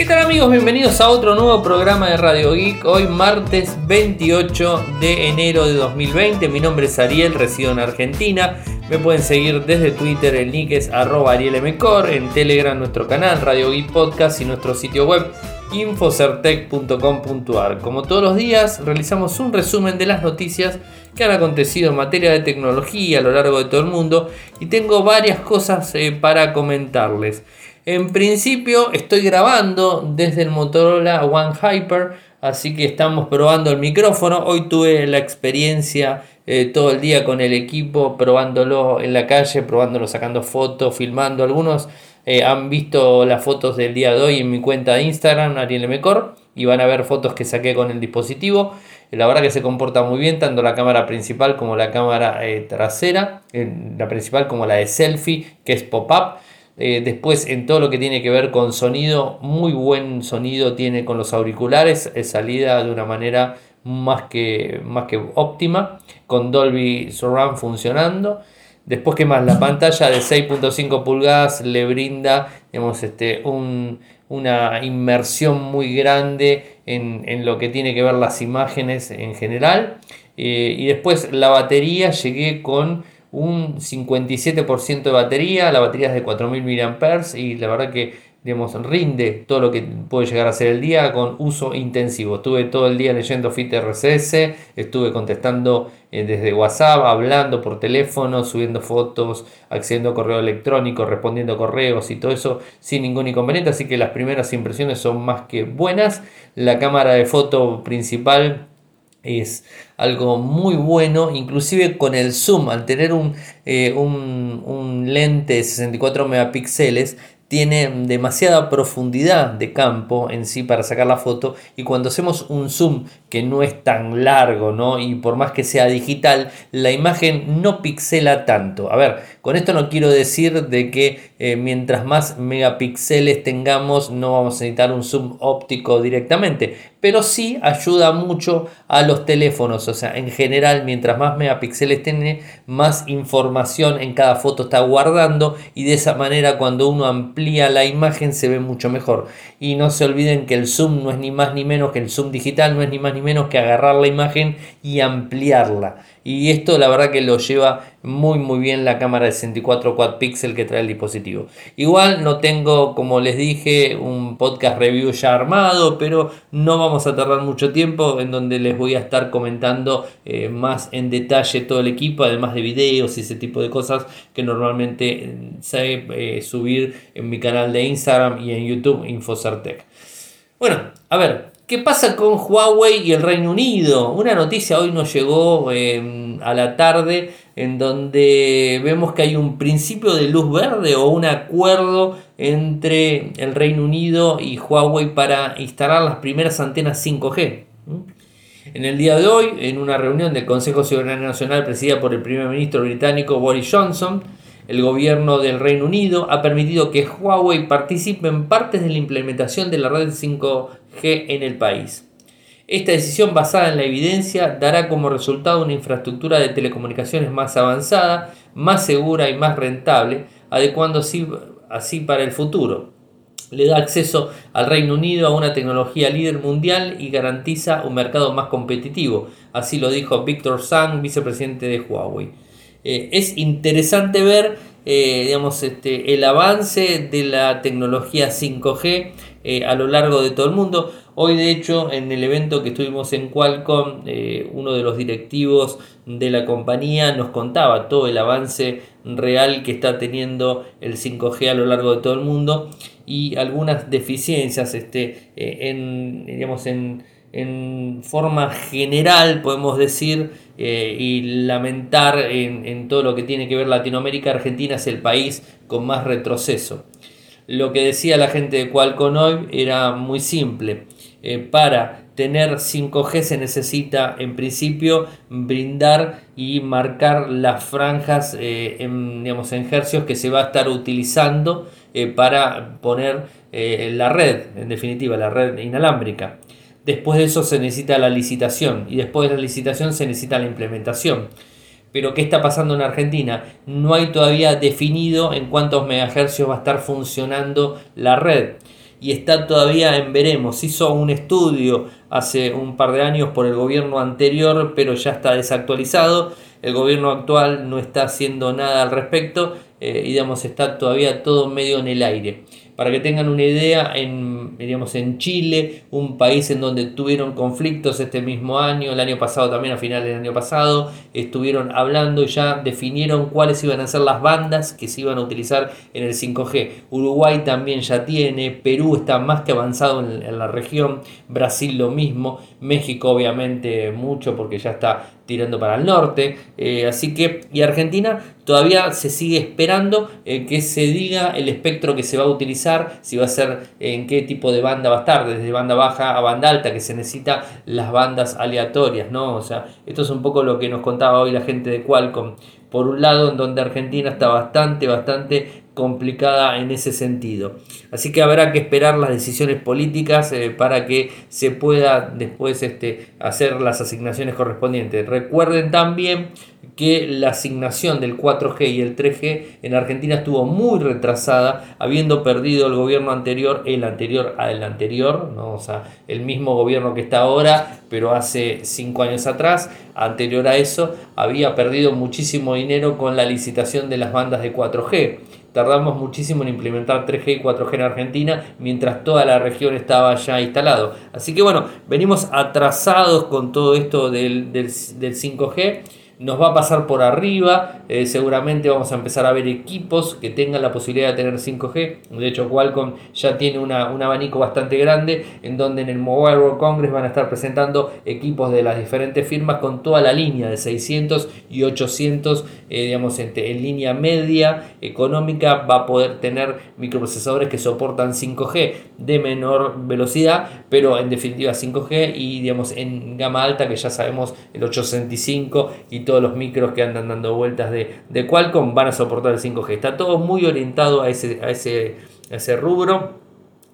¿Qué tal amigos? Bienvenidos a otro nuevo programa de Radio Geek. Hoy martes 28 de enero de 2020. Mi nombre es Ariel, resido en Argentina. Me pueden seguir desde Twitter, el nick es arroba arielmcor, en Telegram nuestro canal Radio Geek Podcast y nuestro sitio web infocertec.com.ar. Como todos los días, realizamos un resumen de las noticias que han acontecido en materia de tecnología a lo largo de todo el mundo y tengo varias cosas eh, para comentarles. En principio estoy grabando desde el Motorola One Hyper, así que estamos probando el micrófono. Hoy tuve la experiencia eh, todo el día con el equipo, probándolo en la calle, probándolo sacando fotos, filmando. Algunos eh, han visto las fotos del día de hoy en mi cuenta de Instagram, Ariel Mecor, y van a ver fotos que saqué con el dispositivo. La verdad que se comporta muy bien, tanto la cámara principal como la cámara eh, trasera, la principal como la de selfie, que es pop-up. Eh, después en todo lo que tiene que ver con sonido, muy buen sonido tiene con los auriculares, es salida de una manera más que, más que óptima, con Dolby Surround funcionando. Después, que más? La pantalla de 6.5 pulgadas le brinda este, una inmersión muy grande en, lo que tiene que ver las imágenes en general. Eh, y después la batería llegué con un 57% de batería, la batería es de 4000 mAh y la verdad que digamos, rinde todo lo que puede llegar a ser el día con uso intensivo. Estuve todo el día leyendo Fit RCS, estuve contestando eh, desde WhatsApp, hablando por teléfono, subiendo fotos, accediendo a correo electrónico, respondiendo correos y todo eso sin ningún inconveniente. Así que las primeras impresiones son más que buenas. La cámara de foto principal es algo muy bueno, inclusive con el zoom, al tener un, eh, un, un lente de 64 megapíxeles, tiene demasiada profundidad de campo en sí para sacar la foto. Y cuando hacemos un zoom que no es tan largo ¿no? y por más que sea digital la imagen no pixela tanto. A ver con esto no quiero decir de que eh, mientras más megapíxeles tengamos no vamos a necesitar un zoom óptico directamente pero sí ayuda mucho a los teléfonos o sea en general mientras más megapíxeles tiene más información en cada foto está guardando y de esa manera cuando uno amplía la imagen se ve mucho mejor. Y no se olviden que el zoom no es ni más ni menos que el zoom digital, no es ni más ni menos que agarrar la imagen y ampliarla. Y esto la verdad que lo lleva muy muy bien la cámara de 64 quad pixel que trae el dispositivo. Igual no tengo, como les dije, un podcast review ya armado, pero no vamos a tardar mucho tiempo en donde les voy a estar comentando eh, más en detalle todo el equipo, además de videos y ese tipo de cosas que normalmente eh, sé eh, subir en mi canal de Instagram y en YouTube Infocertec. Bueno, a ver, ¿Qué pasa con Huawei y el Reino Unido? Una noticia hoy nos llegó em, a la tarde en donde vemos que hay un principio de luz verde o un acuerdo entre el Reino Unido y Huawei para instalar las primeras antenas 5G. En el día de hoy, en una reunión del Consejo Ciudadano Nacional presidida por el primer ministro británico Boris Johnson, el gobierno del Reino Unido ha permitido que Huawei participe en partes de la implementación de la red 5G en el país. Esta decisión basada en la evidencia dará como resultado una infraestructura de telecomunicaciones más avanzada, más segura y más rentable, adecuando así, así para el futuro. Le da acceso al Reino Unido a una tecnología líder mundial y garantiza un mercado más competitivo. Así lo dijo Víctor Sang, vicepresidente de Huawei. Eh, es interesante ver eh, digamos, este, el avance de la tecnología 5G eh, a lo largo de todo el mundo. Hoy, de hecho, en el evento que estuvimos en Qualcomm, uno de los directivos de la compañía nos contaba todo el avance real que está teniendo el 5G a lo largo de todo el mundo y algunas deficiencias este, en, digamos, en en forma general, podemos decir, eh, y lamentar en, todo lo que tiene que ver Latinoamérica, Argentina es el país con más retroceso. Lo que decía la gente de Qualcomm hoy era muy simple. Eh, para tener 5G se necesita en principio brindar y marcar las franjas eh, en, digamos, en hercios que se va a estar utilizando para poner la red, en definitiva, la red inalámbrica. Después de eso se necesita la licitación y después de la licitación se necesita la implementación. Pero ¿qué está pasando en Argentina? No hay todavía definido en cuántos megahercios va a estar funcionando la red. y está todavía en veremos. Hizo un estudio hace un par de años por el gobierno anterior, pero ya está desactualizado. El gobierno actual no está haciendo nada al respecto eh, y digamos está todavía todo medio en el aire. Para que tengan una idea, en, en Chile, un país en donde tuvieron conflictos este mismo año, el año pasado también, a finales del año pasado, estuvieron hablando y ya definieron cuáles iban a ser las bandas que se iban a utilizar en el 5G. Uruguay también ya tiene, Perú está más que avanzado en, la región, Brasil lo mismo, México obviamente mucho porque ya está tirando para el norte. Eh, así que, y Argentina todavía se sigue esperando eh, que se diga el espectro que se va a utilizar, si va a ser en qué tipo de banda va a estar, desde banda baja a banda alta, que se necesita las bandas aleatorias, ¿no? O sea, esto es un poco lo que nos contaba hoy la gente de Qualcomm. Por un lado, en donde Argentina está bastante, bastante complicada en ese sentido. Así que habrá que esperar las decisiones políticas eh, para que se pueda después este, hacer las asignaciones correspondientes. Recuerden también que la asignación del 4G y el 3G en Argentina estuvo muy retrasada, habiendo perdido el gobierno anterior, el anterior al anterior, ¿no? o sea, el mismo gobierno que está ahora, pero hace cinco años atrás, anterior a eso, había perdido muchísimo dinero con la licitación de las bandas de 4G tardamos muchísimo en implementar 3G y 4G en Argentina, mientras toda la región estaba ya instalado. Así que bueno, venimos atrasados con todo esto del, del, del 5G nos va a pasar por arriba. Eh, seguramente vamos a empezar a ver equipos que tengan la posibilidad de tener 5G. De hecho, Qualcomm ya tiene un abanico bastante grande en donde en el Mobile World Congress van a estar presentando equipos de las diferentes firmas con toda la línea de 600 y 800, eh, digamos, en, en línea media económica. Va a poder tener microprocesadores que soportan 5G de menor velocidad, pero en definitiva 5G y digamos en gama alta que ya sabemos el 865 y todos los micros que andan dando vueltas de, de Qualcomm van a soportar el 5G. Está todo muy orientado a ese, a ese, ese rubro.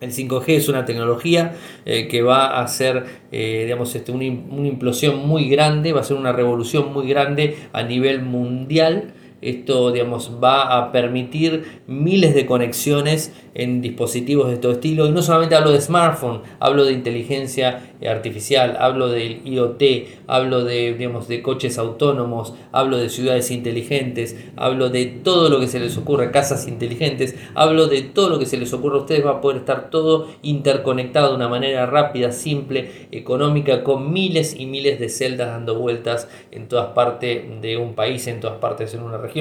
El 5G es una tecnología eh, que va a hacer eh, digamos, este, una, una, implosión muy grande, va a ser una revolución muy grande a nivel mundial. Esto digamos, va a permitir miles de conexiones en dispositivos de todo estilo. Y no solamente hablo de smartphone, hablo de inteligencia artificial, hablo del IoT, hablo de, digamos, de coches autónomos, hablo de ciudades inteligentes, hablo de todo lo que se les ocurre, casas inteligentes, hablo de todo lo que se les ocurra a ustedes, va a poder estar todo interconectado de una manera rápida, simple, económica, con miles y miles de celdas dando vueltas en todas partes de un país, en todas partes en una región.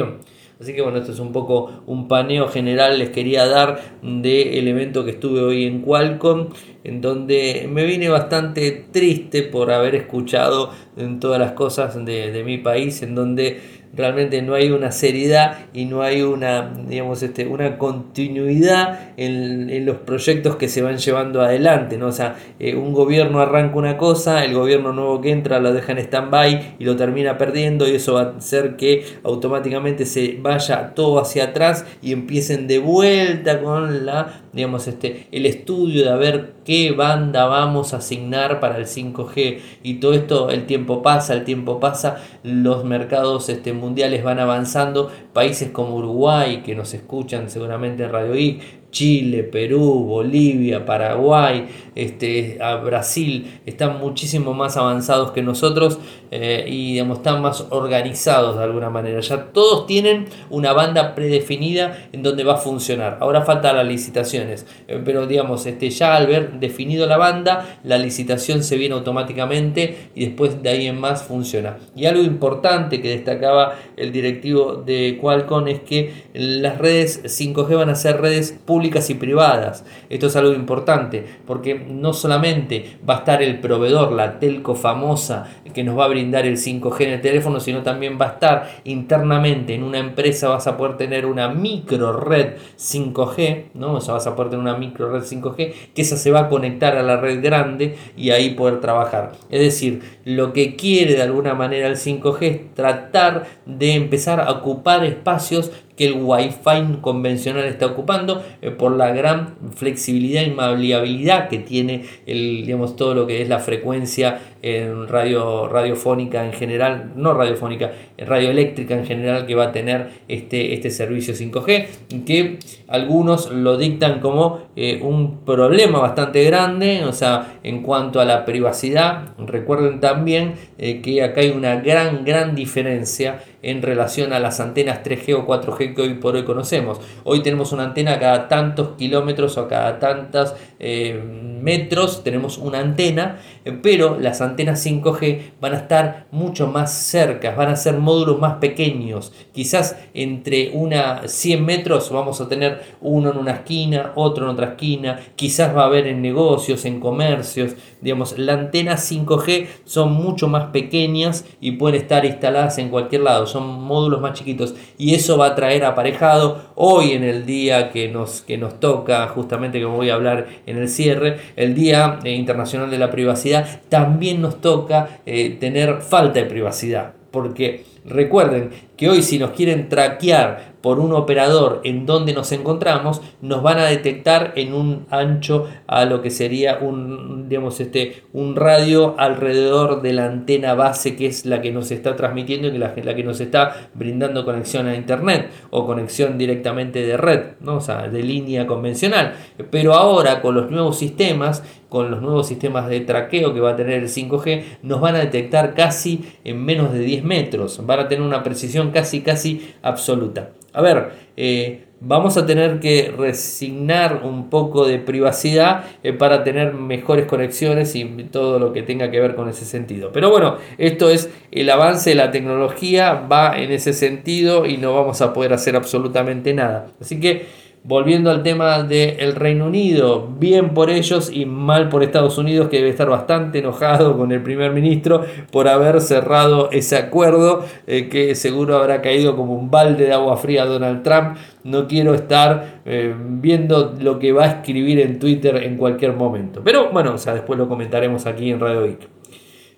Así que bueno, esto es un poco un paneo general les quería dar del evento que estuve hoy en Qualcomm, en donde me vine bastante triste por haber escuchado en todas las cosas de, de mi país, en donde realmente no hay una seriedad y no hay una, digamos, este, una continuidad en, en los proyectos que se van llevando adelante, ¿no? O sea, eh, un gobierno arranca una cosa, el gobierno nuevo que entra lo deja en stand-by y lo termina perdiendo y eso va a hacer que automáticamente se vaya todo hacia atrás y empiecen de vuelta con la, digamos, este, el estudio de a ver qué banda vamos a asignar para el 5G y todo esto, el tiempo pasa, el tiempo pasa, los mercados este, mundiales van avanzando, países como Uruguay, que nos escuchan seguramente en Radio I, Chile, Perú, Bolivia, Paraguay, este, a Brasil, están muchísimo más avanzados que nosotros eh, y digamos, están más organizados de alguna manera. Ya todos tienen una banda predefinida en donde va a funcionar. Ahora falta las licitaciones, eh, pero digamos, este, ya al ver definido la banda, la licitación se viene automáticamente y después de ahí en más funciona. Y algo importante que destacaba el directivo de Qualcomm es que las redes 5G van a ser redes públicas y privadas. Esto es algo importante porque no solamente va a estar el proveedor, la telco famosa que nos va a brindar el 5G en el teléfono, sino también va a estar internamente en una empresa, vas a poder tener una micro red 5G, ¿no? O sea, vas a poder tener una micro red 5G que esa se va a conectar a la red grande y ahí poder trabajar. Es decir, lo que quiere de alguna manera el 5G es tratar de empezar a ocupar espacios que el Wi-Fi convencional está ocupando eh, por la gran flexibilidad y maleabilidad que tiene el, digamos, todo lo que es la frecuencia en radio, radiofónica en general, no radiofónica, radioeléctrica en general que va a tener este, este servicio 5G, que algunos lo dictan como eh, un problema bastante grande, o sea, en cuanto a la privacidad, recuerden también eh, que acá hay una gran, gran diferencia en relación a las antenas 3G o 4G que hoy por hoy conocemos. Hoy tenemos una antena cada tantos kilómetros o cada tantos eh, metros, tenemos una antena, eh, pero las antenas 5G van a estar mucho más cerca, van a ser módulos más pequeños. Quizás entre una 100 metros vamos a tener uno en una esquina, otro en otra esquina, quizás va a haber en negocios, en comercios, digamos, la antena 5G son mucho más pequeñas y pueden estar instaladas en cualquier lado. Son módulos más chiquitos. Y eso va a traer aparejado hoy en el día que nos, que nos toca, justamente como voy a hablar en el cierre, el Día eh, Internacional de la Privacidad, también nos toca eh, tener falta de privacidad, porque recuerden que hoy si nos quieren traquear por un operador en donde nos encontramos, nos van a detectar en un ancho a lo que sería un, digamos, este, un radio alrededor de la antena base que es la que nos está transmitiendo y la, la que nos está brindando conexión a internet o conexión directamente de red, ¿no? sea, de línea convencional. Pero ahora con los nuevos sistemas, con los nuevos sistemas de traqueo que va a tener el 5G, nos van a detectar casi en menos de 10 metros, van a tener una precisión casi casi absoluta. A ver, eh, vamos a tener que resignar un poco de privacidad eh, para tener mejores conexiones y todo lo que tenga que ver con ese sentido. Pero bueno, esto es el avance de la tecnología, va en ese sentido y no vamos a poder hacer absolutamente nada. Así que Volviendo al tema del Reino Unido, bien por ellos y mal por Estados Unidos, que debe estar bastante enojado con el primer ministro por haber cerrado ese acuerdo, eh, que seguro habrá caído como un balde de agua fría a Donald Trump. No quiero estar eh, viendo lo que va a escribir en Twitter en cualquier momento. Pero bueno, o sea, después lo comentaremos aquí en Radio Geek.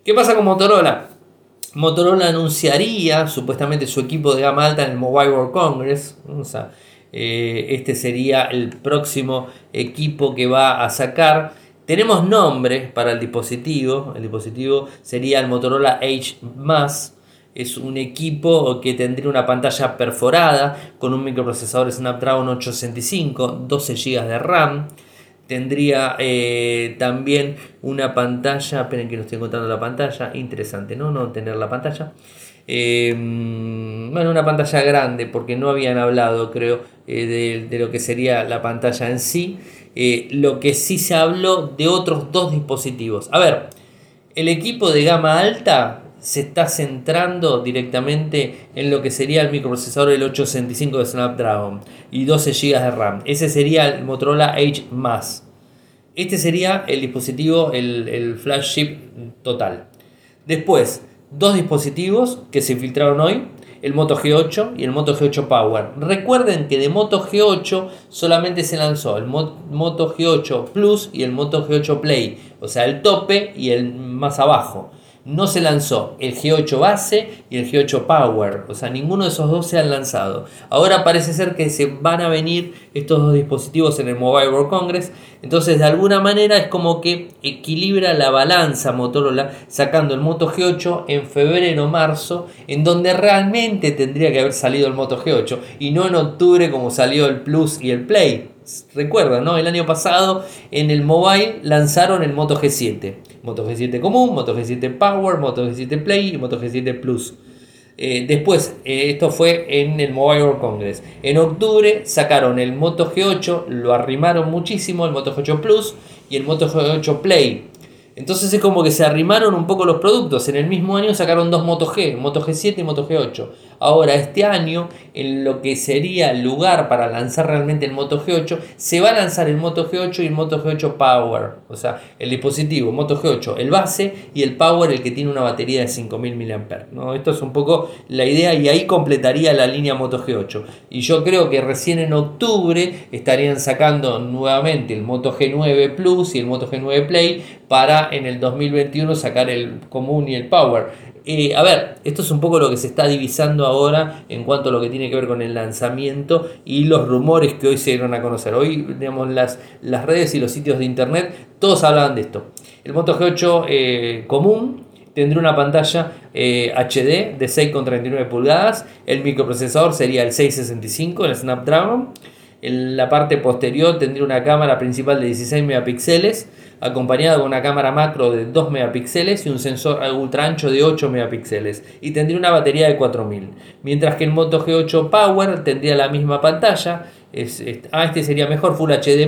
¿Qué pasa con Motorola? Motorola anunciaría supuestamente su equipo de gama alta en el Mobile World Congress. O sea, eh, este sería el próximo equipo que va a sacar. Tenemos nombres para el dispositivo. El dispositivo sería el Motorola H Es un equipo que tendría una pantalla perforada con un microprocesador Snapdragon 865, 12 GB de RAM. Tendría eh, también una pantalla, esperen que no estoy encontrando la pantalla, interesante, ¿no? No tener la pantalla. Em, bueno, una pantalla grande, porque no habían hablado, creo, eh, de, lo que sería la pantalla en sí. Eh, lo que sí se habló de otros dos dispositivos. A ver, el equipo de gama alta se está centrando directamente en lo que sería el microprocesador del 865 de Snapdragon y 12 GB de RAM. Ese sería el Motorola Edge Este sería el dispositivo, el, el flagship total. Después, dos dispositivos que se filtraron hoy, el Moto G8 y el Moto G8 Power. Recuerden que de Moto G8 solamente se lanzó el Moto G8 Plus y el Moto G8 Play, o sea, el tope y el más abajo no se lanzó el G8 base y el G8 Power, o sea, ninguno de esos dos se han lanzado. Ahora parece ser que se van a venir estos dos dispositivos en el Mobile World Congress, entonces de alguna manera es como que equilibra la balanza Motorola sacando el Moto G8 en febrero o marzo, en donde realmente tendría que haber salido el Moto G8 y no en octubre como salió el Plus y el Play. Recuerdan, ¿no? El año pasado en el mobile lanzaron el Moto G7. Moto G7 común, Moto G7 Power, Moto G7 Play y Moto G7 Plus. Eh, después, eh, esto fue en el Mobile World Congress. En octubre sacaron el Moto G8, lo arrimaron muchísimo, el Moto G8 Plus y el Moto G8 Play. Entonces es como que se arrimaron un poco los productos. En el mismo año sacaron dos Moto G, Moto G7 y Moto G8. Ahora, este año, en lo que sería el lugar para lanzar realmente el Moto G8, se va a lanzar el Moto G8 y el Moto G8 Power. O sea, el dispositivo Moto G8, el base y el Power, el que tiene una batería de 5000 mAh. ¿no? Esto es un poco la idea y ahí completaría la línea Moto G8. Y yo creo que recién en octubre estarían sacando nuevamente el Moto G9 Plus y el Moto G9 Play para en el 2021 sacar el común y el Power eh, a ver, esto es un poco lo que se está divisando ahora en cuanto a lo que tiene que ver con el lanzamiento y los rumores que hoy se dieron a conocer. Hoy, digamos, las, las redes y los sitios de internet, todos hablaban de esto. El Moto G8 eh, común tendría una pantalla eh, HD de 6,39 pulgadas. El microprocesador sería el 665, el Snapdragon. En la parte posterior tendría una cámara principal de 16 megapíxeles acompañado de una cámara macro de 2 megapíxeles y un sensor ultra ancho de 8 megapíxeles y tendría una batería de 4000. Mientras que el Moto G8 Power tendría la misma pantalla, es, ah, este sería mejor Full HD+,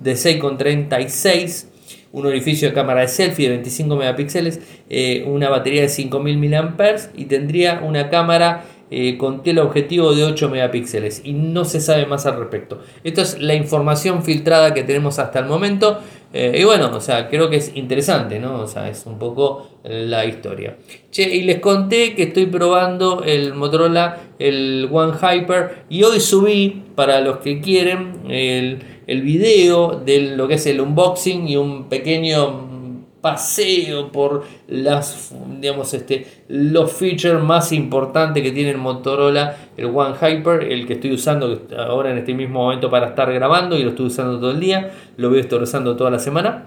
de 6,36 un orificio de cámara de selfie de 25 megapíxeles, eh, una batería de 5000 mAh y tendría una cámara eh, con teleobjetivo de 8 megapíxeles y no se sabe más al respecto. Esto es la información filtrada que tenemos hasta el momento. Eh, y bueno, o sea, creo que es interesante, ¿no? O sea, es un poco la historia. Che, y les conté que estoy probando el Motorola, el One Hyper, y hoy subí, para los que quieren, el, el video de lo que es el unboxing y un pequeño paseo por las digamos este los features más importantes que tiene el Motorola el One Hyper el que estoy usando ahora en este mismo momento para estar grabando y lo estoy usando todo el día lo voy usando toda la semana.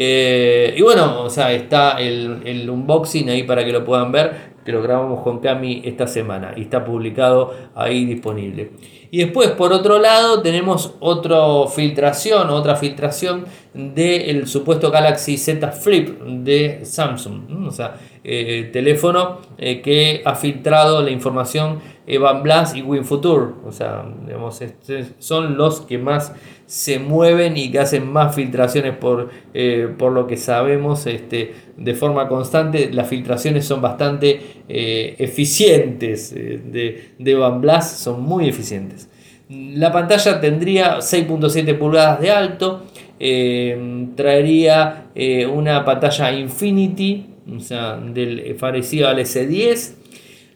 Eh, y bueno o sea está el, el unboxing ahí para que lo puedan ver que lo grabamos con Cami esta semana y está publicado ahí disponible y después, por otro lado, tenemos otra filtración, otra filtración del supuesto Galaxy Z Flip de Samsung. O sea, eh, teléfono eh, que ha filtrado la información Evan Blast y WinFuture. O sea, digamos, este, son los que más se mueven y que hacen más filtraciones por, eh, por lo que sabemos este, de forma constante. Las filtraciones son bastante eficientes de, de Evan Blast, son muy eficientes. La pantalla tendría 6.7 pulgadas de alto, traería una pantalla Infinity o sea, del parecido al S10.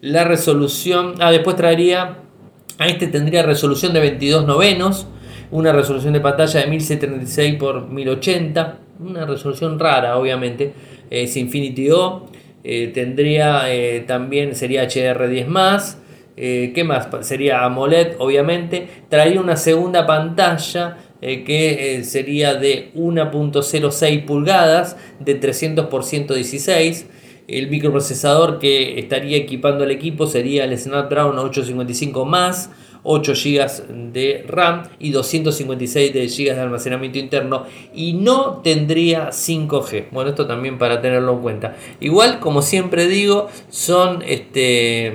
La resolución, ah, después traería, a este tendría resolución de 22 novenos, una resolución de pantalla de 1076 x 1080, una resolución rara, obviamente, es Infinity O. Eh, tendría eh, también, sería HDR10 más. Eh, ¿Qué más? Sería AMOLED, obviamente. Traería una segunda pantalla que sería de 1.06 pulgadas de 300 por 116. El microprocesador que estaría equipando el equipo sería el Snapdragon 855 más 8 GB de RAM y 256 GB de almacenamiento interno y no tendría 5G. Bueno, esto también para tenerlo en cuenta. Igual, como siempre digo, son este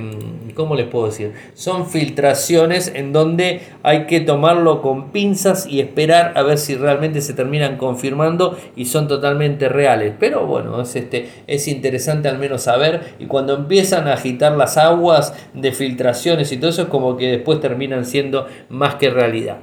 ¿cómo les puedo decir? Son filtraciones en donde hay que tomarlo con pinzas y esperar a ver si realmente se terminan confirmando y son totalmente reales. Pero bueno, es, este, es interesante al menos saber y cuando empiezan a agitar las aguas de filtraciones y todo eso es como que después terminan siendo más que realidad.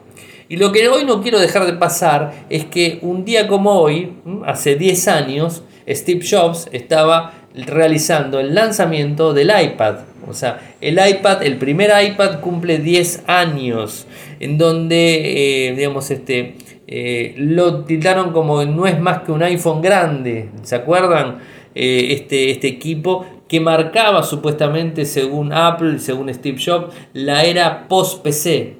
Y lo que hoy no quiero dejar de pasar es que un día como hoy, hace 10 años, Steve Jobs estaba realizando el lanzamiento del iPad. O sea, el iPad, el primer iPad cumple 10 años, en donde, eh, digamos, este, eh, lo titaron como no es más que un iPhone grande, ¿se acuerdan? Eh, este, este equipo que marcaba supuestamente, según Apple, según Steve Jobs, la era post-PC.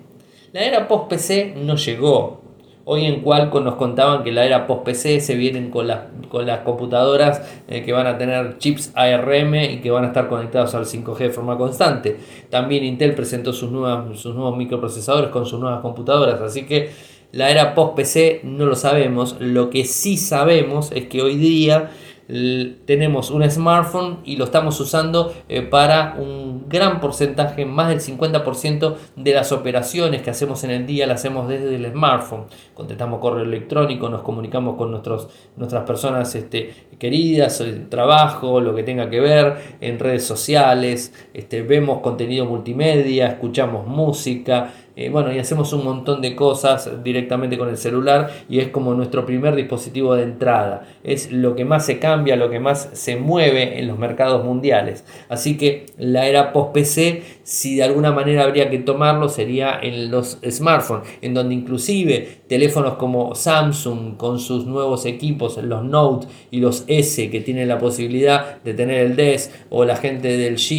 La era post-PC no llegó, Hoy en Qualcomm nos contaban que la era post-PC se vienen con las, con las computadoras eh, que van a tener chips ARM y que van a estar conectados al 5G de forma constante. También Intel presentó sus, nuevas, sus nuevos microprocesadores con sus nuevas computadoras, así que la era post-PC no lo sabemos. Lo que sí sabemos es que hoy día tenemos un smartphone y lo estamos usando eh, para un gran porcentaje, más del 50% de las operaciones que hacemos en el día las hacemos desde el smartphone. Contestamos correo electrónico, nos comunicamos con nuestros, nuestras personas este, queridas, el trabajo, lo que tenga que ver, en redes sociales, este, vemos contenido multimedia, escuchamos música, eh, bueno, y hacemos un montón de cosas directamente con el celular y es como nuestro primer dispositivo de entrada. Es lo que más se cambia, lo que más se mueve en los mercados mundiales. Así que la era post-PC si de alguna manera habría que tomarlo sería en los smartphones, en donde inclusive teléfonos como Samsung con sus nuevos equipos, los Note y los S que tienen la posibilidad de tener el DES o la gente del G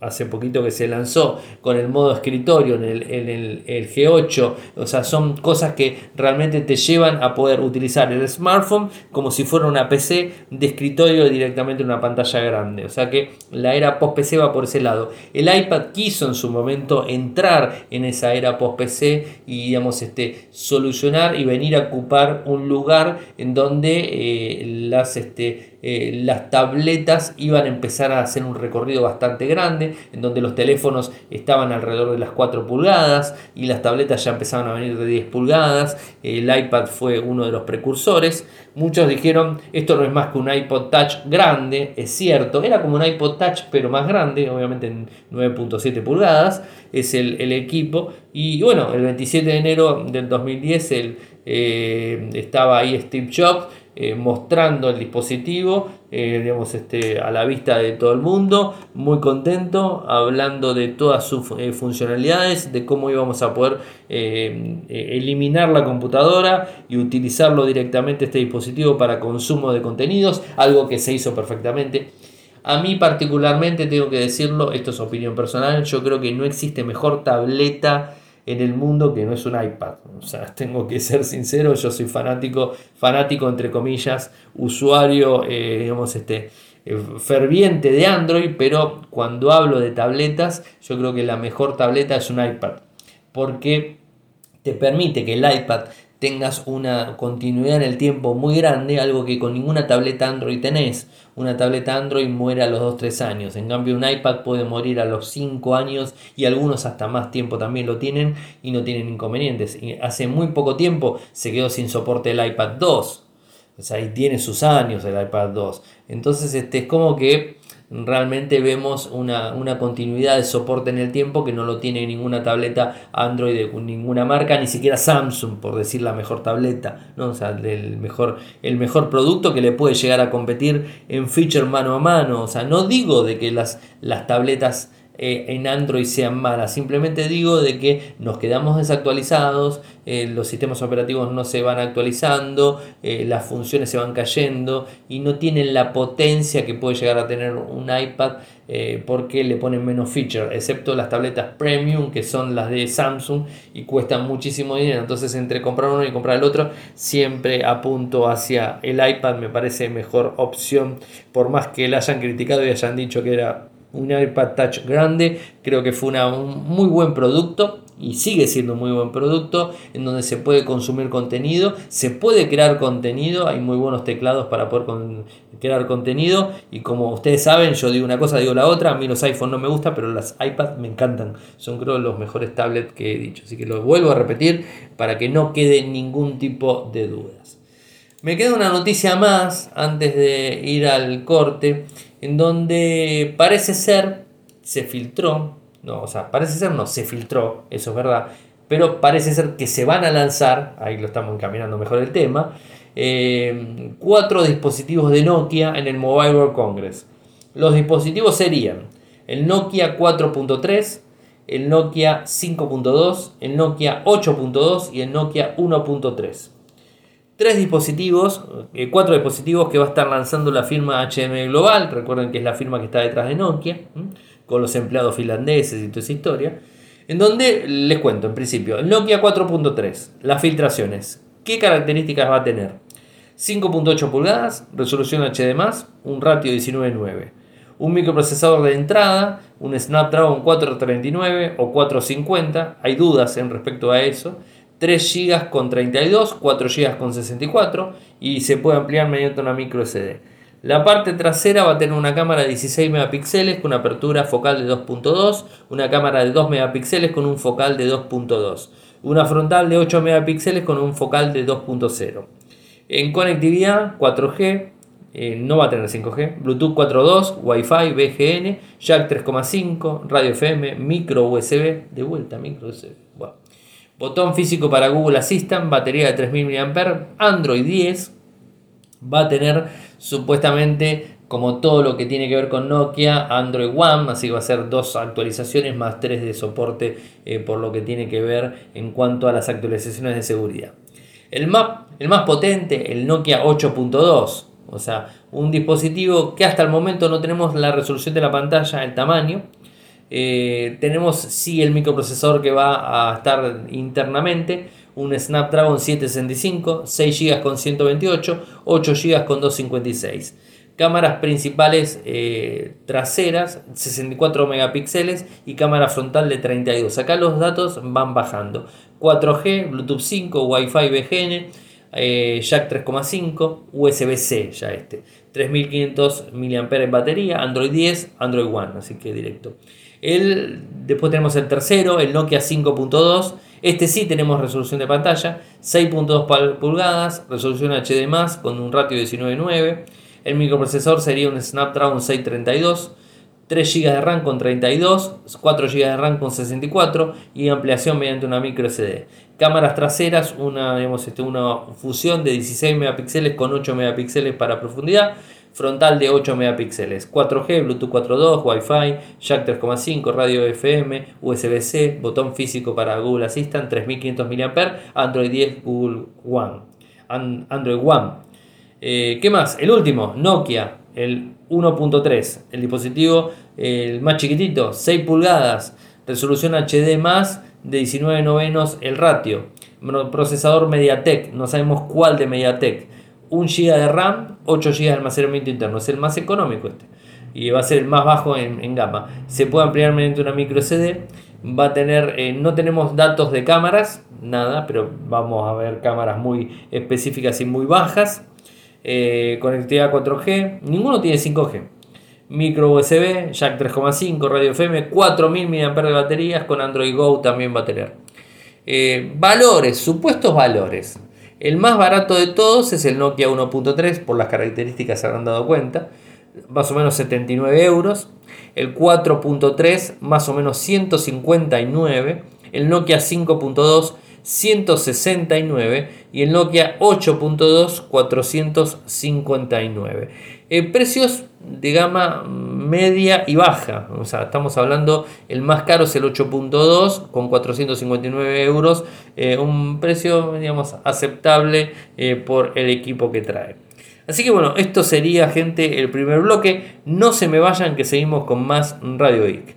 hace poquito que se lanzó con el modo escritorio en el, el G8, o sea, son cosas que realmente te llevan a poder utilizar el smartphone como si fuera una PC de escritorio directamente en una pantalla grande, o sea que la era post PC va por ese lado. El iPad quiso en su momento entrar en esa era post PC y digamos este solucionar y venir a ocupar un lugar en donde eh, las este eh, las tabletas iban a empezar a hacer un recorrido bastante grande, en donde los teléfonos estaban alrededor de las 4 pulgadas y las tabletas ya empezaban a venir de 10 pulgadas, el iPad fue uno de los precursores, muchos dijeron esto no es más que un iPod Touch grande, es cierto, era como un iPod Touch pero más grande, obviamente en 9.7 pulgadas, es el, equipo, y bueno, el 27 de enero del 2010 el, eh, estaba ahí Steve Jobs, eh, mostrando el dispositivo eh, digamos, este, a la vista de todo el mundo, muy contento, hablando de todas sus eh, funcionalidades, de cómo íbamos a poder eliminar la computadora y utilizarlo directamente este dispositivo para consumo de contenidos, algo que se hizo perfectamente. A mí particularmente tengo que decirlo, esto es opinión personal, yo creo que no existe mejor tableta en el mundo que no es un iPad. O sea, tengo que ser sincero, yo soy fanático, fanático entre comillas, usuario, eh, digamos, este, eh, ferviente de Android, pero cuando hablo de tabletas, yo creo que la mejor tableta es un iPad, porque te permite que el iPad tengas una continuidad en el tiempo muy grande, algo que con ninguna tableta Android tenés. Una tableta Android muere a los 2-3 años, en cambio un iPad puede morir a los 5 años y algunos hasta más tiempo también lo tienen y no tienen inconvenientes. hace muy poco tiempo se quedó sin soporte el iPad 2, o sea, y tiene sus años el iPad 2. Entonces este, es como que realmente vemos una, continuidad de soporte en el tiempo que no lo tiene ninguna tableta Android de ninguna marca, ni siquiera Samsung, por decir la mejor tableta, ¿no? o sea, el mejor, el mejor producto que le puede llegar a competir en feature mano a mano. O sea, no digo de que las, las tabletas eh, en Android sean malas. Simplemente digo de que nos quedamos desactualizados, eh, los sistemas operativos no se van actualizando, eh, las funciones se van cayendo y no tienen la potencia que puede llegar a tener un iPad porque le ponen menos feature, excepto las tabletas premium que son las de Samsung y cuestan muchísimo dinero. Entonces entre comprar uno y comprar el otro siempre apunto hacia el iPad, me parece mejor opción, por más que la hayan criticado y hayan dicho que era un iPad Touch grande, creo que fue un muy buen producto y sigue siendo un muy buen producto en donde se puede consumir contenido, se puede crear contenido, hay muy buenos teclados para poder crear contenido. Y como ustedes saben, yo digo una cosa, digo la otra, a mí los iPhones no me gustan, pero las iPad me encantan, son creo los mejores tablets que he dicho, así que lo vuelvo a repetir para que no quede ningún tipo de dudas. Me queda una noticia más antes de ir al corte en donde parece ser, se filtró, no, o sea, parece ser, no, se filtró, eso es verdad, pero parece ser que se van a lanzar, ahí lo estamos encaminando mejor el tema, eh, cuatro dispositivos de Nokia en el Mobile World Congress. Los dispositivos serían el Nokia 4.3, el Nokia 5.2, el Nokia 8.2 y el Nokia 1.3 tres dispositivos, eh, cuatro dispositivos que va a estar lanzando la firma HM Global, recuerden que es la firma que está detrás de Nokia, con los empleados finlandeses y toda esa historia, en donde les cuento en principio, Nokia 4.3, las filtraciones, ¿qué características va a tener? 5.8 pulgadas, resolución HD+, un ratio 19.9, un microprocesador de entrada, un Snapdragon 439 o 450, hay dudas en respecto a eso, 3 GB con 32, 4 GB con 64 y se puede ampliar mediante una micro SD. La parte trasera va a tener una cámara de 16 megapíxeles con apertura focal de 2.2, una cámara de 2 megapíxeles con un focal de 2.2, una frontal de 8 megapíxeles con un focal de 2.0. En conectividad 4G, eh, no va a tener 5G, Bluetooth 4.2, Wi-Fi, BGN, Jack 3.5, radio FM, micro USB, de vuelta micro USB. Botón físico para Google Assistant, batería de 3000 mAh, Android 10. Va a tener supuestamente como todo lo que tiene que ver con Nokia, Android One, así va a ser dos actualizaciones más tres de soporte eh, por lo que tiene que ver en cuanto a las actualizaciones de seguridad. El, map, el más potente, el Nokia 8.2, o sea, un dispositivo que hasta el momento no tenemos la resolución de la pantalla, el tamaño. Eh, tenemos sí el microprocesador que va a estar internamente, un Snapdragon 765, 6 GB con 128, 8 GB con 256. Cámaras principales eh, traseras, 64 megapíxeles y cámara frontal de 32. Acá los datos van bajando. 4G, Bluetooth 5, Wi-Fi BGN, eh, Jack 3,5, USB-C ya este. 3500 mAh en batería, Android 10, Android One, así que directo. El, después tenemos el tercero, el Nokia 5.2. Este sí tenemos resolución de pantalla, 6.2 pulgadas, resolución HD+, con un ratio de 19.9. El microprocesor sería un Snapdragon 632, 3 GB de RAM con 32, 4 GB de RAM con 64 y ampliación mediante una micro SD. Cámaras traseras, una, digamos, este, una fusión de 16 megapíxeles con 8 megapíxeles para profundidad, frontal de 8 megapíxeles, 4G, Bluetooth 4.2, Wi-Fi, Jack 3.5, radio FM, USB-C, botón físico para Google Assistant, 3500 mAh, Android 10, Google One, Android One. Eh, ¿Qué más? El último, Nokia, el 1.3, el dispositivo el más chiquitito, 6 pulgadas, resolución HD más de 19 novenos el ratio, procesador MediaTek, no sabemos cuál de MediaTek, 1 GB de RAM, 8 GB de almacenamiento interno, es el más económico este y va a ser el más bajo en, gama. Se puede ampliar mediante una micro SD. Va a tener, eh, no tenemos datos de cámaras, nada, pero vamos a ver cámaras muy específicas y muy bajas. Eh, conectividad 4G, ninguno tiene 5G. Micro USB, jack 3,5, radio FM, 4000 mAh de baterías, con Android Go también va a tener. Eh, valores, supuestos valores. El más barato de todos es el Nokia 1.3, por las características se habrán dado cuenta, más o menos 79 euros. El 4.3, más o menos 159. El Nokia 5.2, 169 y el Nokia 8.2 459. Eh, precios de gama media y baja, o sea, estamos hablando, el más caro es el 8.2 con 459 euros, eh, un precio, digamos, aceptable eh, por el equipo que trae. Así que bueno, esto sería, gente, el primer bloque. No se me vayan que seguimos con más Radio Geek.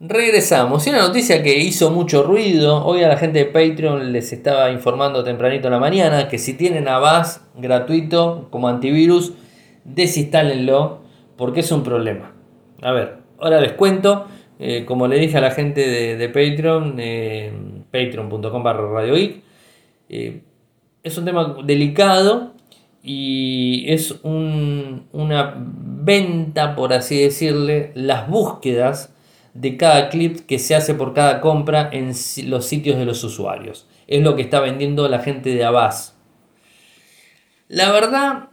Regresamos. Y una noticia que hizo mucho ruido. Hoy a la gente de Patreon les estaba informando tempranito en la mañana que si tienen Avast gratuito como antivirus, desinstálenlo porque es un problema. A ver, ahora les cuento. Eh, como le dije a la gente de, Patreon, eh, patreon.com barra radio eh, es un tema delicado y es una venta, por así decirle, las búsquedas de cada clip que se hace por cada compra en los sitios de los usuarios. Es lo que está vendiendo la gente de Avast. La verdad,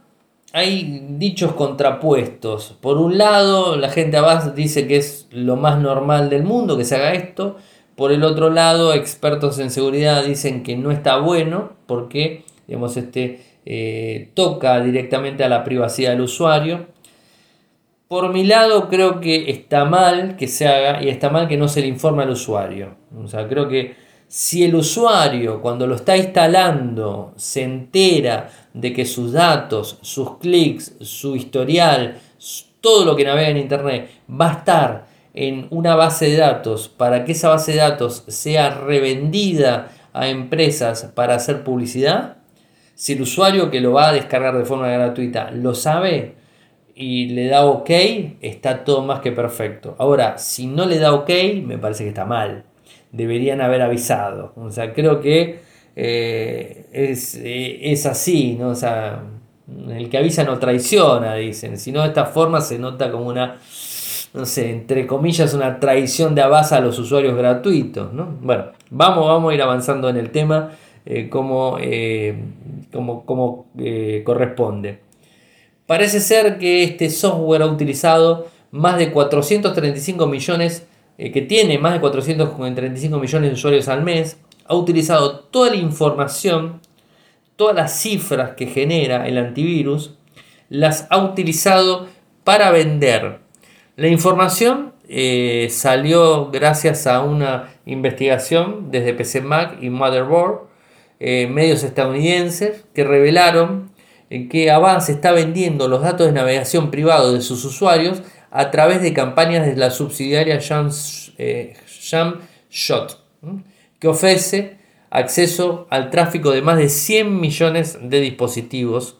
hay dichos contrapuestos. Por un lado, la gente de Avast dice que es lo más normal del mundo que se haga esto. Por el otro lado, expertos en seguridad dicen que no está bueno porque este, eh, toca directamente a la privacidad del usuario. Por mi lado, creo que está mal que se haga y está mal que no se le informe al usuario. O sea, creo que si el usuario cuando lo está instalando se entera de que sus datos, sus clics, su historial, todo lo que navega en Internet va a estar en una base de datos para que esa base de datos sea revendida a empresas para hacer publicidad, si el usuario que lo va a descargar de forma gratuita lo sabe, y le da ok, está todo más que perfecto. Ahora, si no le da ok, me parece que está mal. Deberían haber avisado. O sea, creo que eh, es, eh, es, así, ¿no? O sea, El que avisa no traiciona, dicen. Si no, de esta forma se nota como una, no sé, entre comillas, una traición de Avast a los usuarios gratuitos. ¿no? Bueno, vamos, vamos a ir avanzando en el tema eh, como, corresponde. Parece ser que este software ha utilizado más de 435 millones, que tiene más de 435 millones de usuarios al mes, ha utilizado toda la información, todas las cifras que genera el antivirus, las ha utilizado para vender. La información salió gracias a una investigación desde PC Mac y Motherboard eh, medios estadounidenses que revelaron eh, que Avance está vendiendo los datos de navegación privado de sus usuarios a través de campañas de la subsidiaria Jamshot, eh, que ofrece acceso al tráfico de más de 100 millones de dispositivos,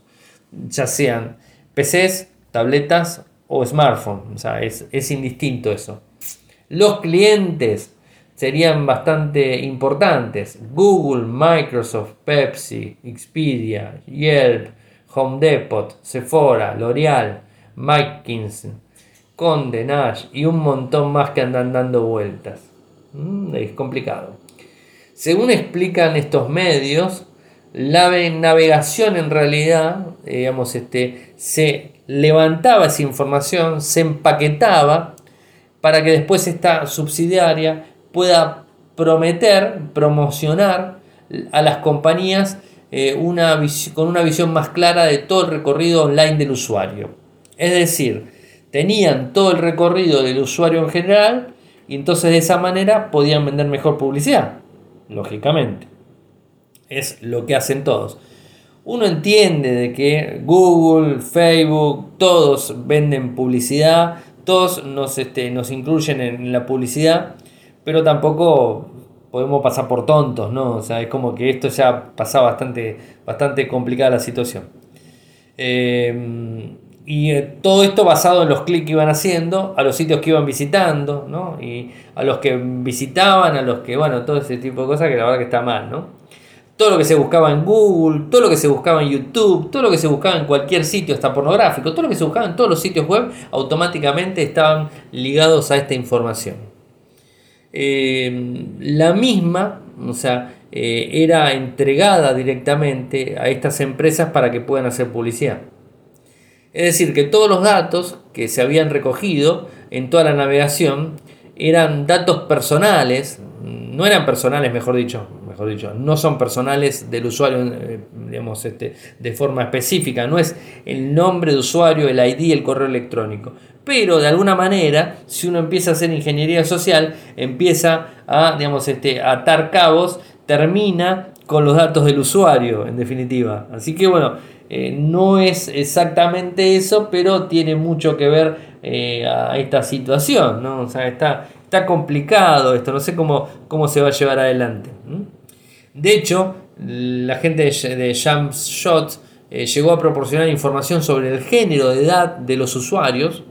ya sean PCs, tabletas o smartphones. O sea, es, es indistinto eso. Los clientes serían bastante importantes. Google, Microsoft, Pepsi, Expedia, Yelp, Home Depot, Sephora, L'Oreal, McKinsey, Conde, Nash y un montón más que andan dando vueltas. Mm, es complicado. Según explican estos medios, la navegación en realidad, digamos, este, se levantaba esa información, se empaquetaba para que después esta subsidiaria pueda prometer, promocionar a las compañías eh, una con una visión más clara de todo el recorrido online del usuario. Es decir, tenían todo el recorrido del usuario en general y entonces de esa manera podían vender mejor publicidad, lógicamente. Es lo que hacen todos. Uno entiende de que Google, Facebook, todos venden publicidad, todos nos, este, nos incluyen en la publicidad pero tampoco podemos pasar por tontos, ¿no? O sea, es como que esto ya pasaba bastante, bastante complicada la situación. Eh, y eh, todo esto basado en los clics que iban haciendo, a los sitios que iban visitando, ¿no? Y a los que visitaban, a los que, bueno, todo ese tipo de cosas que la verdad que está mal, ¿no? Todo lo que se buscaba en Google, todo lo que se buscaba en YouTube, todo lo que se buscaba en cualquier sitio, hasta pornográfico, todo lo que se buscaba en todos los sitios web, automáticamente estaban ligados a esta información. Em, la misma, o sea, eh, era entregada directamente a estas empresas para que puedan hacer publicidad. Es decir, que todos los datos que se habían recogido en toda la navegación eran datos personales, no eran personales, mejor dicho, dicho, no son personales del usuario, eh, digamos, este, de forma específica, no es el nombre de usuario, el ID, el correo electrónico, pero de alguna manera, si uno empieza a hacer ingeniería social, empieza a, digamos, este, atar cabos, termina con los datos del usuario, en definitiva. Así que bueno, eh, no es exactamente eso, pero tiene mucho que ver eh, a esta situación, ¿no? O sea, está, está complicado esto, no sé cómo, cómo se va a llevar adelante. De hecho, la gente de, de Shot eh, llegó a proporcionar información sobre el género de edad de los usuarios,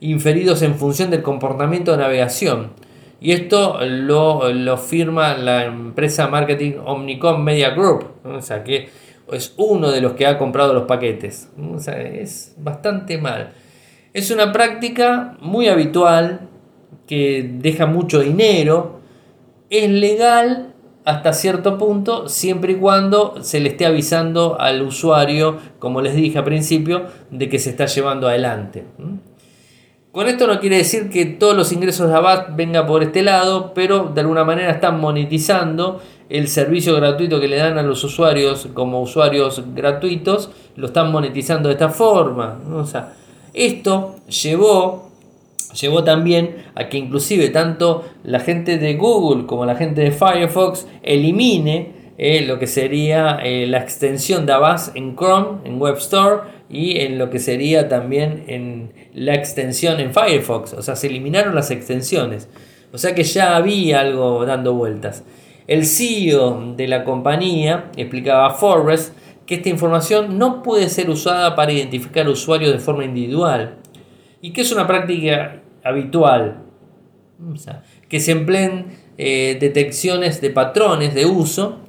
inferidos en función del comportamiento de navegación. Y esto lo, firma la empresa marketing Omnicom Media Group, o sea que es uno de los que ha comprado los paquetes. O sea, es bastante mal. Es una práctica muy habitual que deja mucho dinero, es legal hasta cierto punto, siempre y cuando se le esté avisando al usuario, como les dije al principio, de que se está llevando adelante. Con esto no quiere decir que todos los ingresos de Abat vengan por este lado, pero de alguna manera están monetizando el servicio gratuito que le dan a los usuarios como usuarios gratuitos, lo están monetizando de esta forma. O sea, esto llevó llevó también a que inclusive tanto la gente de Google como la gente de Firefox elimine eh, lo que sería eh, la extensión de Avast en Chrome, en Web Store y en lo que sería también en la extensión en Firefox. O sea, se eliminaron las extensiones. O sea que ya había algo dando vueltas. El CEO de la compañía explicaba a Forrest que esta información no puede ser usada para identificar usuarios de forma individual y que es una práctica habitual. que se empleen eh, detecciones de patrones de uso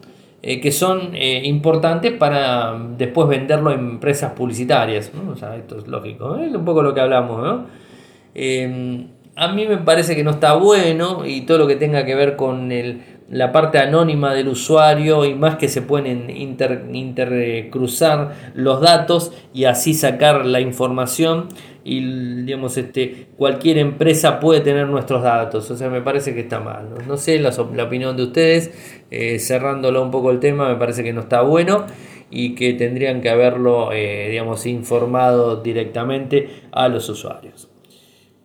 eh, que son eh, importantes para después venderlo a empresas publicitarias. O sea, esto es lógico, es un poco lo que hablamos. ¿no? a mí me parece que no está bueno y todo lo que tenga que ver con el, la parte anónima del usuario y más que se pueden intercruzar los datos y así sacar la información y digamos este cualquier empresa puede tener nuestros datos o sea me parece que está mal no, sé la, opinión de ustedes eh, cerrándolo un poco el tema me parece que no está bueno y que tendrían que haberlo eh, digamos informado directamente a los usuarios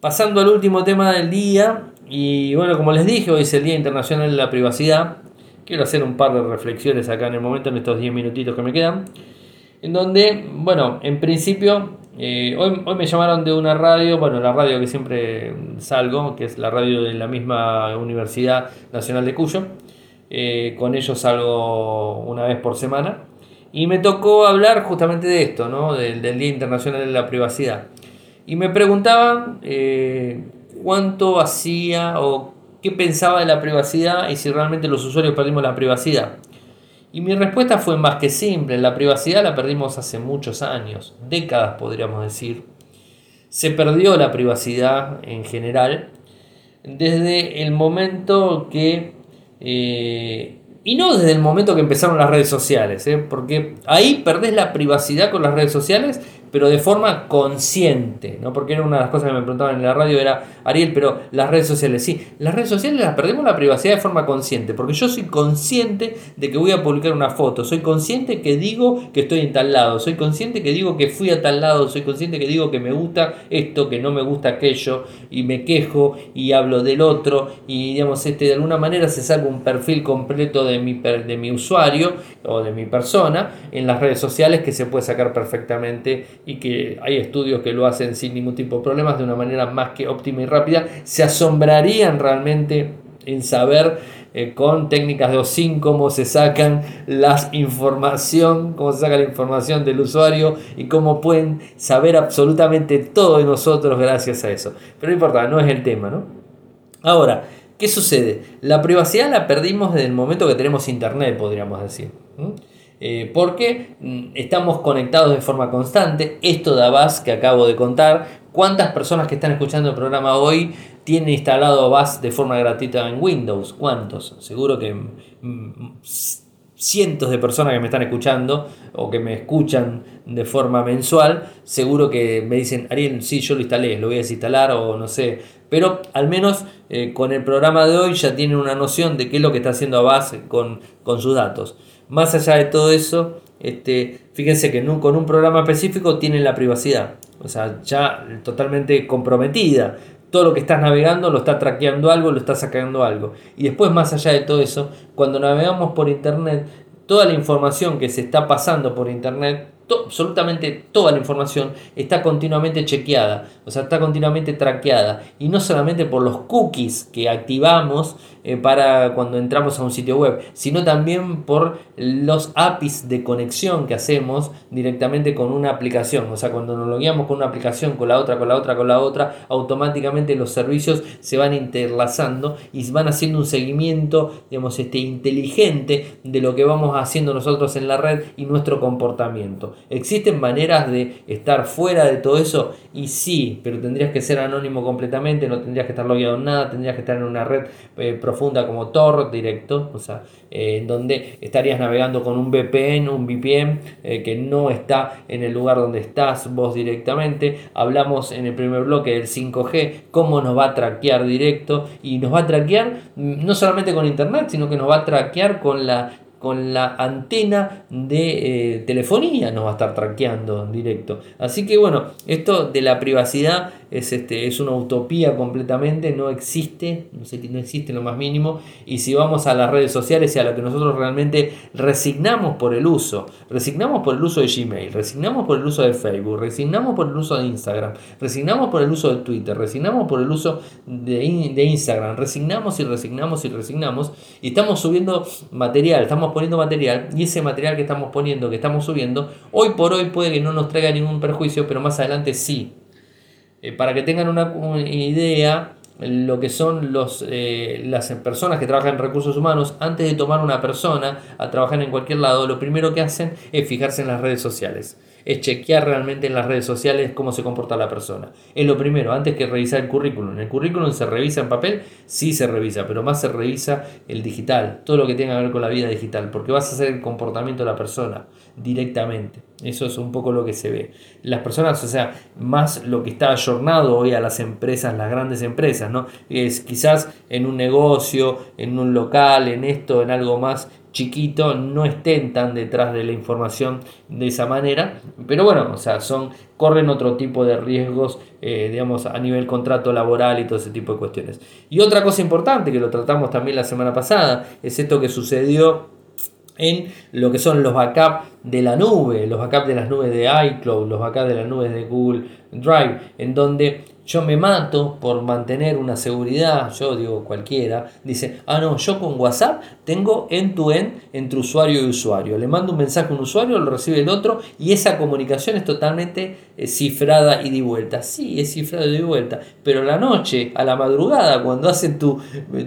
pasando al último tema del día y bueno, como les dije, hoy es el Día Internacional de la Privacidad. Quiero hacer un par de reflexiones acá en el momento, en estos 10 minutitos que me quedan. En donde, bueno, en principio, eh, hoy, hoy me llamaron de una radio, bueno, la radio que siempre salgo, que es la radio de la misma Universidad Nacional de Cuyo. Eh, con ellos salgo una vez por semana. Y me tocó hablar justamente de esto, ¿no? Del, Día Internacional de la Privacidad. Y me preguntaban eh, cuánto hacía o qué pensaba de la privacidad y si realmente los usuarios perdimos la privacidad. Y mi respuesta fue más que simple, la privacidad la perdimos hace muchos años, décadas podríamos decir. Se perdió la privacidad en general desde el momento que... Eh, y no desde el momento que empezaron las redes sociales, ¿eh? porque ahí perdés la privacidad con las redes sociales pero de forma consciente, ¿no? Porque era una de las cosas que me preguntaban en la radio, era, Ariel, pero las redes sociales, sí, las redes sociales las perdemos la privacidad de forma consciente, porque yo soy consciente de que voy a publicar una foto, soy consciente que digo que estoy en tal lado, soy consciente que digo que fui a tal lado, soy consciente que digo que me gusta esto, que no me gusta aquello, y me quejo y hablo del otro, y digamos, este, de alguna manera se saca un perfil completo de mi, de mi usuario o de mi persona en las redes sociales que se puede sacar perfectamente y que hay estudios que lo hacen sin ningún tipo de problemas de una manera más que óptima y rápida, se asombrarían realmente en saber eh, con técnicas de OSIN cómo se sacan la información, cómo se saca la información del usuario y cómo pueden saber absolutamente todo de nosotros gracias a eso. Pero no importa, no es el tema, ¿no? Ahora, ¿qué sucede? La privacidad la perdimos desde el momento que tenemos internet, podríamos decir. Eh, porque mm, estamos conectados de forma constante. Esto de Avast que acabo de contar, ¿cuántas personas que están escuchando el programa hoy tienen instalado Avast de forma gratuita en Windows? ¿Cuántos? Seguro que mm, mm, cientos de personas que me están escuchando o que me escuchan de forma mensual, seguro que me dicen, Ariel, sí, yo lo instalé, lo voy a desinstalar o no sé. Pero al menos eh, con el programa de hoy ya tienen una noción de qué es lo que está haciendo Avast con, con sus datos. Más allá de todo eso, este, fíjense que con un programa específico tienen la privacidad, o sea, ya totalmente comprometida. Todo lo que estás navegando lo está traqueando algo, lo está sacando algo. Y después, más allá de todo eso, cuando navegamos por Internet, toda la información que se está pasando por Internet absolutamente toda la información está continuamente chequeada, o sea, está continuamente traqueada. Y no solamente por los cookies que activamos eh, para cuando entramos a un sitio web, sino también por los APIs de conexión que hacemos directamente con una aplicación. O sea, cuando nos logueamos con una aplicación, con la otra, con la otra, con la otra, automáticamente los servicios se van interlazando y van haciendo un seguimiento, digamos, este, inteligente de lo que vamos haciendo nosotros en la red y nuestro comportamiento. ¿Existen maneras de estar fuera de todo eso? Y sí, pero tendrías que ser anónimo completamente, no tendrías que estar logueado en nada, tendrías que estar en una red eh, profunda como Tor directo, o sea, eh, en donde estarías navegando con un VPN, un VPN eh, que no está en el lugar donde estás vos directamente. Hablamos en el primer bloque del 5G, cómo nos va a traquear directo y nos va a traquear mm, no solamente con internet, sino que nos va a traquear con la con la antena de eh, telefonía nos va a estar traqueando en directo. Así que bueno, esto de la privacidad es, este, es una utopía completamente, no existe, no, sé, no existe lo más mínimo. Y si vamos a las redes sociales y a lo que nosotros realmente resignamos por el uso, resignamos por el uso de Gmail, resignamos por el uso de Facebook, resignamos por el uso de Instagram, resignamos por el uso de Twitter, resignamos por el uso de, de Instagram, resignamos y resignamos y resignamos y estamos subiendo material, estamos poniendo material y ese material que estamos poniendo, que estamos subiendo, hoy por hoy puede que no nos traiga ningún perjuicio, pero más adelante sí. Eh, para que tengan una, idea, lo que son los, eh, las personas que trabajan en recursos humanos, antes de tomar una persona a trabajar en cualquier lado, lo primero que hacen es fijarse en las redes sociales es chequear realmente en las redes sociales cómo se comporta la persona. Es lo primero, antes que revisar el currículum. ¿El currículum se revisa en papel? Sí se revisa, pero más se revisa el digital, todo lo que tenga que ver con la vida digital, porque vas a hacer el comportamiento de la persona directamente. Eso es un poco lo que se ve. Las personas, o sea, más lo que está ayornado hoy a las empresas, las grandes empresas, ¿no? Es quizás en un negocio, en un local, en esto, en algo más chiquito no estén tan detrás de la información de esa manera, pero bueno, o sea, son, corren otro tipo de riesgos, eh, digamos, a nivel contrato laboral y todo ese tipo de cuestiones. Y otra cosa importante que lo tratamos también la semana pasada, es esto que sucedió en lo que son los backups de la nube, los backups de las nubes de iCloud, los backups de las nubes de Google Drive, en donde yo me mato por mantener una seguridad, yo digo cualquiera, dice, ah no, yo con WhatsApp tengo end-to-end entre usuario y usuario. Le mando un mensaje a un usuario, lo recibe el otro y esa comunicación es totalmente eh, cifrada y de vuelta. Sí, es cifrada y de vuelta, pero la noche, a la madrugada, cuando hace tu,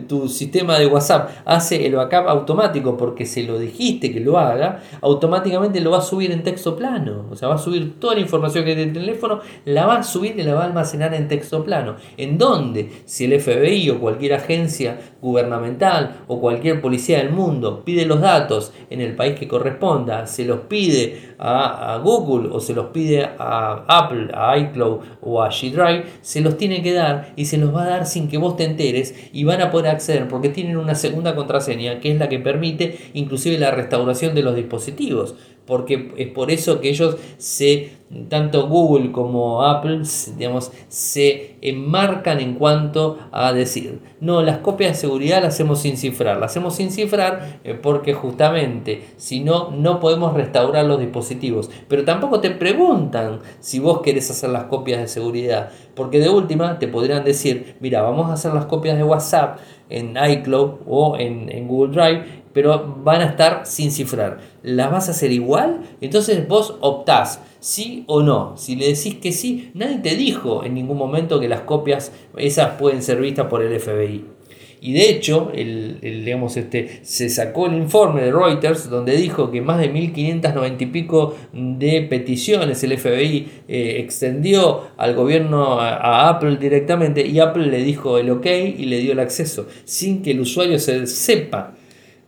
tu sistema de WhatsApp, hace el backup automático porque se lo dijiste que lo haga, automáticamente lo va a subir en texto plano. O sea, va a subir toda la información que tiene el teléfono, la va a subir y la va a almacenar en texto plano, en donde si el FBI o cualquier agencia gubernamental o cualquier policía del mundo pide los datos en el país que corresponda, se los pide a, Google o se los pide a Apple, a iCloud o a G Drive, se los tiene que dar y se los va a dar sin que vos te enteres y van a poder acceder porque tienen una segunda contraseña que es la que permite inclusive la restauración de los dispositivos porque es por eso que ellos se, tanto Google como Apple, digamos, se enmarcan en cuanto a decir, no, las copias de seguridad las hacemos sin cifrar, las hacemos sin cifrar eh, porque justamente si no, no podemos restaurar los dispositivos, pero tampoco te preguntan si vos querés hacer las copias de seguridad, porque de última te podrían decir, mira, vamos a hacer las copias de WhatsApp en iCloud o en, en Google Drive pero van a estar sin cifrar. ¿Las vas a hacer igual? Entonces vos optás sí o no. Si le decís que sí, nadie te dijo en ningún momento que las copias esas pueden ser vistas por el FBI. Y de hecho, el, digamos, este, se sacó el informe de Reuters donde dijo que más de 1590 y pico de peticiones el FBI eh, extendió al gobierno a, Apple directamente y Apple le dijo el ok y le dio el acceso sin que el usuario se sepa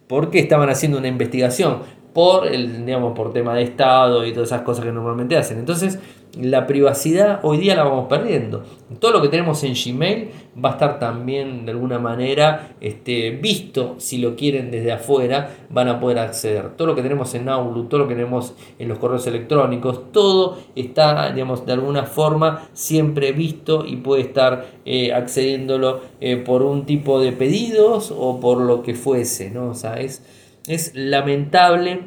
porque estaban haciendo una investigación por el digamos por tema de estado y todas esas cosas que normalmente hacen. Entonces, la privacidad hoy día la vamos perdiendo. Todo lo que tenemos en Gmail va a estar también de alguna manera este, visto, si lo quieren desde afuera, van a poder acceder. Todo lo que tenemos en Outlook, todo lo que tenemos en los correos electrónicos, todo está, digamos, de alguna forma siempre visto y puede estar eh, accediéndolo eh, por un tipo de pedidos o por lo que fuese, ¿no? O sea, es, es lamentable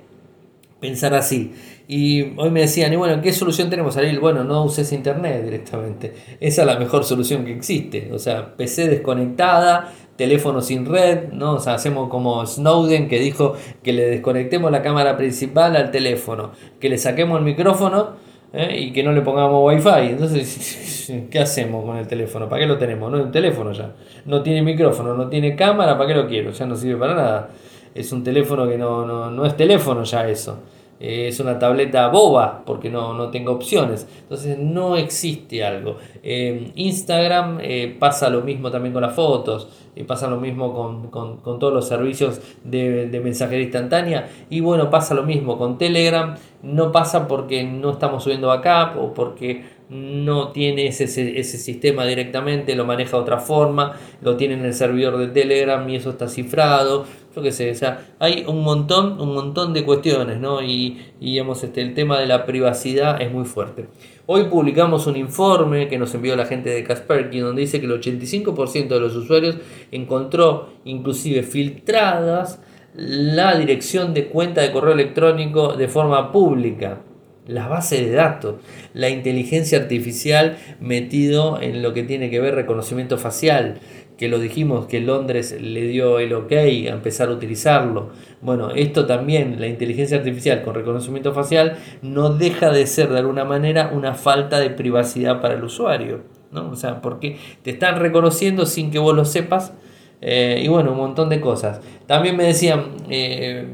pensar así. Y hoy me decían, y bueno, ¿qué solución tenemos, Ariel? Bueno, no uses internet directamente. Esa es la mejor solución que existe. O sea, PC desconectada, teléfono sin red, ¿no? O sea, hacemos como Snowden que dijo que le desconectemos la cámara principal al teléfono, que le saquemos el micrófono ¿eh? y que no le pongamos wifi. Entonces, ¿qué hacemos con el teléfono? ¿Para qué lo tenemos? No es un teléfono ya. No tiene micrófono, no tiene cámara, ¿para qué lo quiero? Ya no sirve para nada. Es un teléfono que no, no, no es teléfono ya eso. Eh, es una tableta boba porque no, no, tengo opciones. Entonces no existe algo. Eh, Instagram eh, pasa lo mismo también con las fotos, pasa lo mismo con, todos los servicios de, de, mensajería instantánea y bueno, pasa lo mismo con Telegram. No pasa porque no estamos subiendo backup o porque no tiene ese, ese, sistema directamente, lo maneja de otra forma, lo tiene en el servidor de Telegram y eso está cifrado, yo qué sé, o sea, hay un montón, un montón de cuestiones, ¿no? Y, y este, el tema de la privacidad es muy fuerte. Hoy publicamos un informe que nos envió la gente de Kaspersky donde dice que el 85% de los usuarios encontró inclusive filtradas la dirección de cuenta de correo electrónico de forma pública la base de datos, la inteligencia artificial metido en lo que tiene que ver reconocimiento facial. que lo dijimos que Londres le dio el ok a empezar a utilizarlo. Bueno, esto también, la inteligencia artificial con reconocimiento facial, no deja de ser de alguna manera una falta de privacidad para el usuario. ¿no? O sea, porque te están reconociendo sin que vos lo sepas. Eh, y bueno, un montón de cosas. También me decían, eh,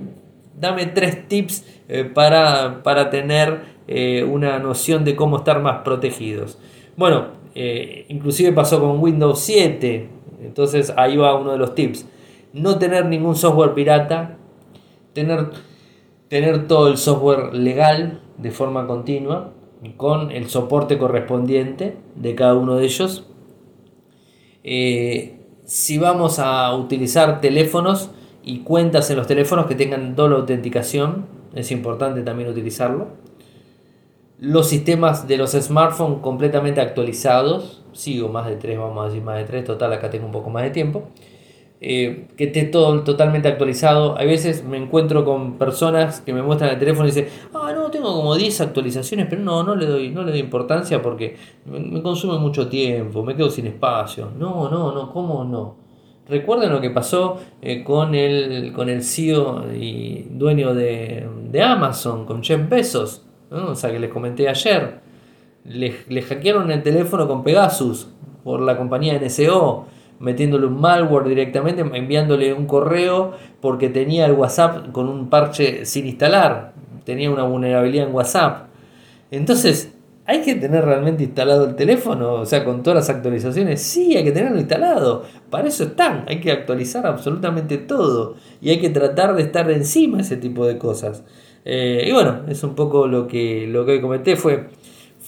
dame tres tips eh, para, para, tener una noción de cómo estar más protegidos. Bueno, inclusive pasó con Windows 7. Entonces ahí va uno de los tips. No tener ningún software pirata. Tener, tener todo el software legal de forma continua con el soporte correspondiente de cada uno de ellos. Eh, si vamos a utilizar teléfonos y cuentas en los teléfonos que tengan doble autenticación, es importante también utilizarlo. Los sistemas de los smartphones completamente actualizados, sigo más de tres, vamos a decir más de tres, total acá tengo un poco más de tiempo. Eh, que esté todo totalmente actualizado. A veces me encuentro con personas que me muestran el teléfono y dicen, ah, no, tengo como 10 actualizaciones, pero no, no le doy, no le doy importancia porque me, consume mucho tiempo, me quedo sin espacio. No, no, no, ¿cómo no? Recuerden lo que pasó eh, con, el, con el CEO y dueño de, Amazon, con Jeff Bezos, o sea, que les comenté ayer. Le, le hackearon el teléfono con Pegasus por la compañía NSO metiéndole un malware directamente, enviándole un correo porque tenía el WhatsApp con un parche sin instalar, tenía una vulnerabilidad en WhatsApp. Entonces, ¿hay que tener realmente instalado el teléfono? O sea, con todas las actualizaciones, sí, hay que tenerlo instalado. Para eso están, hay que actualizar absolutamente todo y hay que tratar de estar encima de ese tipo de cosas. Eh, y bueno, es un poco lo que, lo que comenté, fue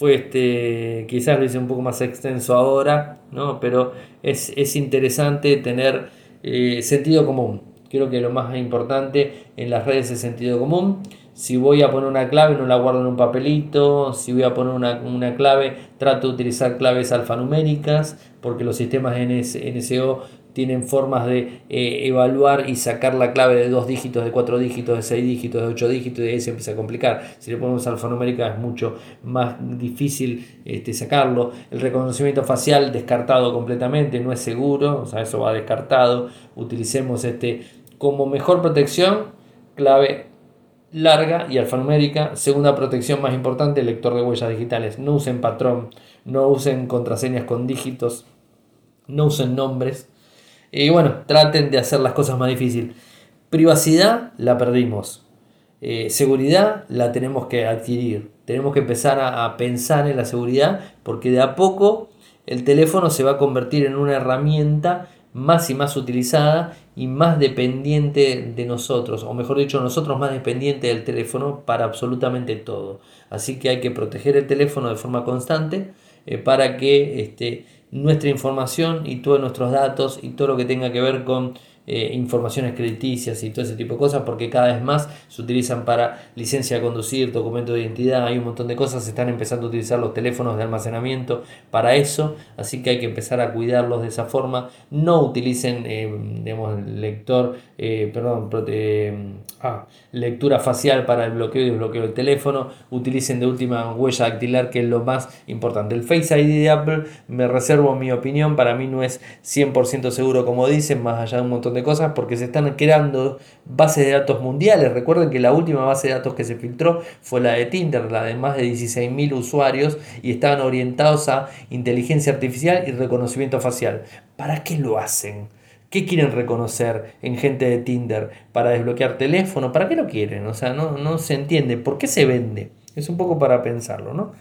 fue este, quizás lo hice un poco más extenso ahora, ¿no? pero es, interesante tener eh, sentido común. Creo que lo más importante en las redes es sentido común. Si voy a poner una clave, no la guardo en un papelito. Si voy a poner una, clave, trato de utilizar claves alfanuméricas, porque los sistemas NSO tienen formas de eh, evaluar y sacar la clave de dos dígitos, de cuatro dígitos, de seis dígitos, de ocho dígitos, y ahí se empieza a complicar. Si le ponemos alfanumérica es mucho más difícil este, sacarlo. El reconocimiento facial descartado completamente, no es seguro, o sea, eso va descartado. Utilicemos este como mejor protección, clave larga y alfanumérica. Segunda protección más importante, lector de huellas digitales. No usen patrón, no usen contraseñas con dígitos, no usen nombres y bueno, traten de hacer las cosas más difíciles. Privacidad la perdimos. Eh, seguridad la tenemos que adquirir. Tenemos que empezar a, pensar en la seguridad porque de a poco el teléfono se va a convertir en una herramienta más y más utilizada y más dependiente de nosotros, o mejor dicho, nosotros más dependientes del teléfono para absolutamente todo. Así que hay que proteger el teléfono de forma constante eh, para que este, nuestra información y todos nuestros datos y todo lo que tenga que ver con eh, informaciones crediticias y todo ese tipo de cosas, porque cada vez más se utilizan para licencia de conducir, documento de identidad, hay un montón de cosas, se están empezando a utilizar los teléfonos de almacenamiento para eso, así que hay que empezar a cuidarlos de esa forma. No utilicen, eh, digamos, lector, eh, perdón, ah, lectura facial para el bloqueo y desbloqueo del teléfono, utilicen de última huella dactilar, que es lo más importante. El Face ID de Apple, me reservo mi opinión, para mí no es 100% seguro como dicen, más allá de un montón de cosas porque se están creando bases de datos mundiales. Recuerden que la última base de datos que se filtró fue la de Tinder, la de más de 16.000 usuarios y estaban orientados a inteligencia artificial y reconocimiento facial. ¿Para qué lo hacen? ¿Qué quieren reconocer en gente de Tinder? ¿Para desbloquear teléfono? ¿Para qué lo quieren? O sea, no, no se entiende. ¿Por qué se vende? Es un poco para pensarlo, ¿no?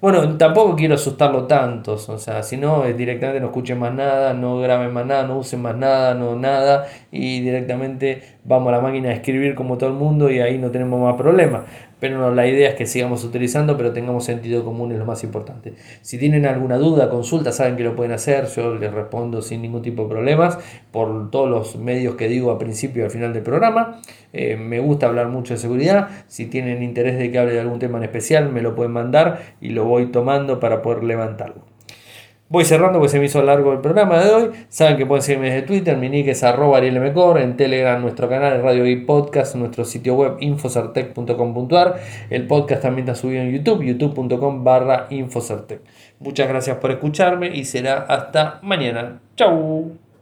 Bueno, tampoco quiero asustarlo tanto, o sea, si no, directamente no escuchen más nada, no graben más nada, no usen más nada, no nada, y directamente vamos a la máquina a escribir como todo el mundo y ahí no tenemos más problemas pero la idea es que sigamos utilizando, pero tengamos sentido común es lo más importante. Si tienen alguna duda, consulta, saben que lo pueden hacer, yo les respondo sin ningún tipo de problemas por todos los medios que digo a principio y al final del programa. Eh, me gusta hablar mucho de seguridad, si tienen interés de que hable de algún tema en especial, me lo pueden mandar y lo voy tomando para poder levantarlo. Voy cerrando porque se me hizo largo el programa de hoy. Saben que pueden seguirme desde Twitter, mi nick es arroba en Telegram nuestro canal de Radio y Podcast, nuestro sitio web infocertec.com.ar. El podcast también está subido en YouTube, youtube.com barra infocertec. Muchas gracias por escucharme y será hasta mañana. Chau.